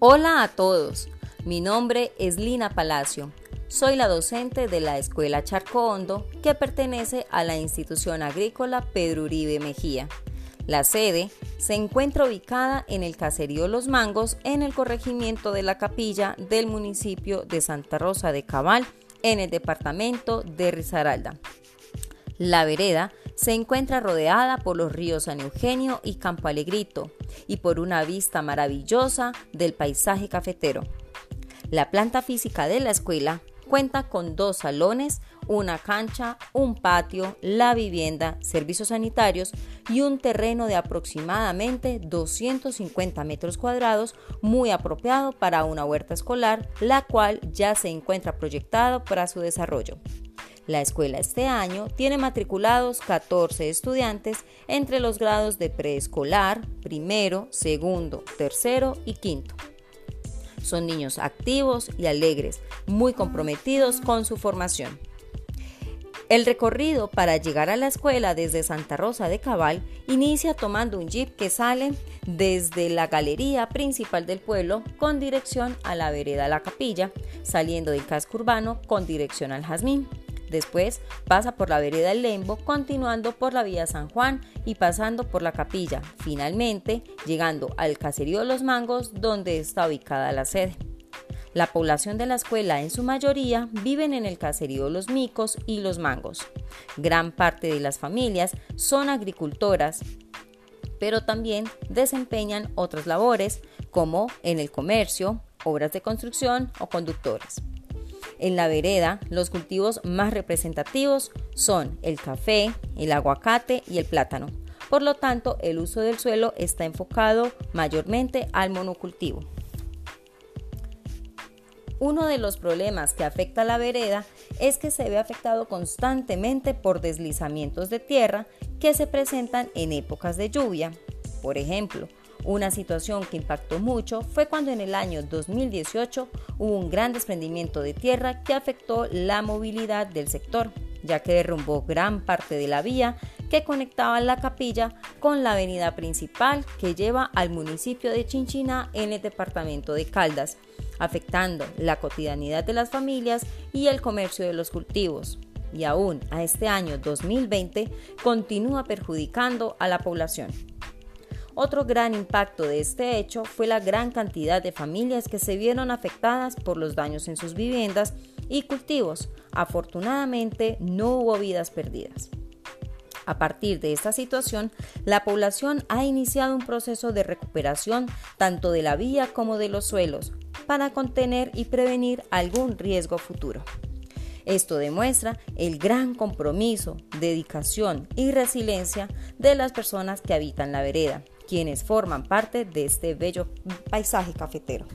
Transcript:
Hola a todos, mi nombre es Lina Palacio. Soy la docente de la Escuela Charco Hondo que pertenece a la institución agrícola Pedro Uribe Mejía. La sede se encuentra ubicada en el caserío Los Mangos en el corregimiento de la capilla del municipio de Santa Rosa de Cabal en el departamento de Risaralda. La vereda se encuentra rodeada por los ríos San Eugenio y Campo Alegrito y por una vista maravillosa del paisaje cafetero. La planta física de la escuela cuenta con dos salones, una cancha, un patio, la vivienda, servicios sanitarios y un terreno de aproximadamente 250 metros cuadrados muy apropiado para una huerta escolar, la cual ya se encuentra proyectada para su desarrollo. La escuela este año tiene matriculados 14 estudiantes entre los grados de preescolar, primero, segundo, tercero y quinto. Son niños activos y alegres, muy comprometidos con su formación. El recorrido para llegar a la escuela desde Santa Rosa de Cabal inicia tomando un jeep que sale desde la galería principal del pueblo con dirección a la vereda La Capilla, saliendo del casco urbano con dirección al Jazmín. Después pasa por la vereda del Lembo, continuando por la vía San Juan y pasando por la capilla, finalmente llegando al caserío los Mangos, donde está ubicada la sede. La población de la escuela en su mayoría viven en el caserío Los Micos y Los Mangos. Gran parte de las familias son agricultoras, pero también desempeñan otras labores como en el comercio, obras de construcción o conductores. En la vereda, los cultivos más representativos son el café, el aguacate y el plátano. Por lo tanto, el uso del suelo está enfocado mayormente al monocultivo. Uno de los problemas que afecta a la vereda es que se ve afectado constantemente por deslizamientos de tierra que se presentan en épocas de lluvia. Por ejemplo, una situación que impactó mucho fue cuando en el año 2018 hubo un gran desprendimiento de tierra que afectó la movilidad del sector, ya que derrumbó gran parte de la vía que conectaba la capilla con la avenida principal que lleva al municipio de Chinchina en el departamento de Caldas, afectando la cotidianidad de las familias y el comercio de los cultivos. Y aún a este año 2020 continúa perjudicando a la población. Otro gran impacto de este hecho fue la gran cantidad de familias que se vieron afectadas por los daños en sus viviendas y cultivos. Afortunadamente no hubo vidas perdidas. A partir de esta situación, la población ha iniciado un proceso de recuperación tanto de la vía como de los suelos para contener y prevenir algún riesgo futuro. Esto demuestra el gran compromiso, dedicación y resiliencia de las personas que habitan la vereda quienes forman parte de este bello paisaje cafetero.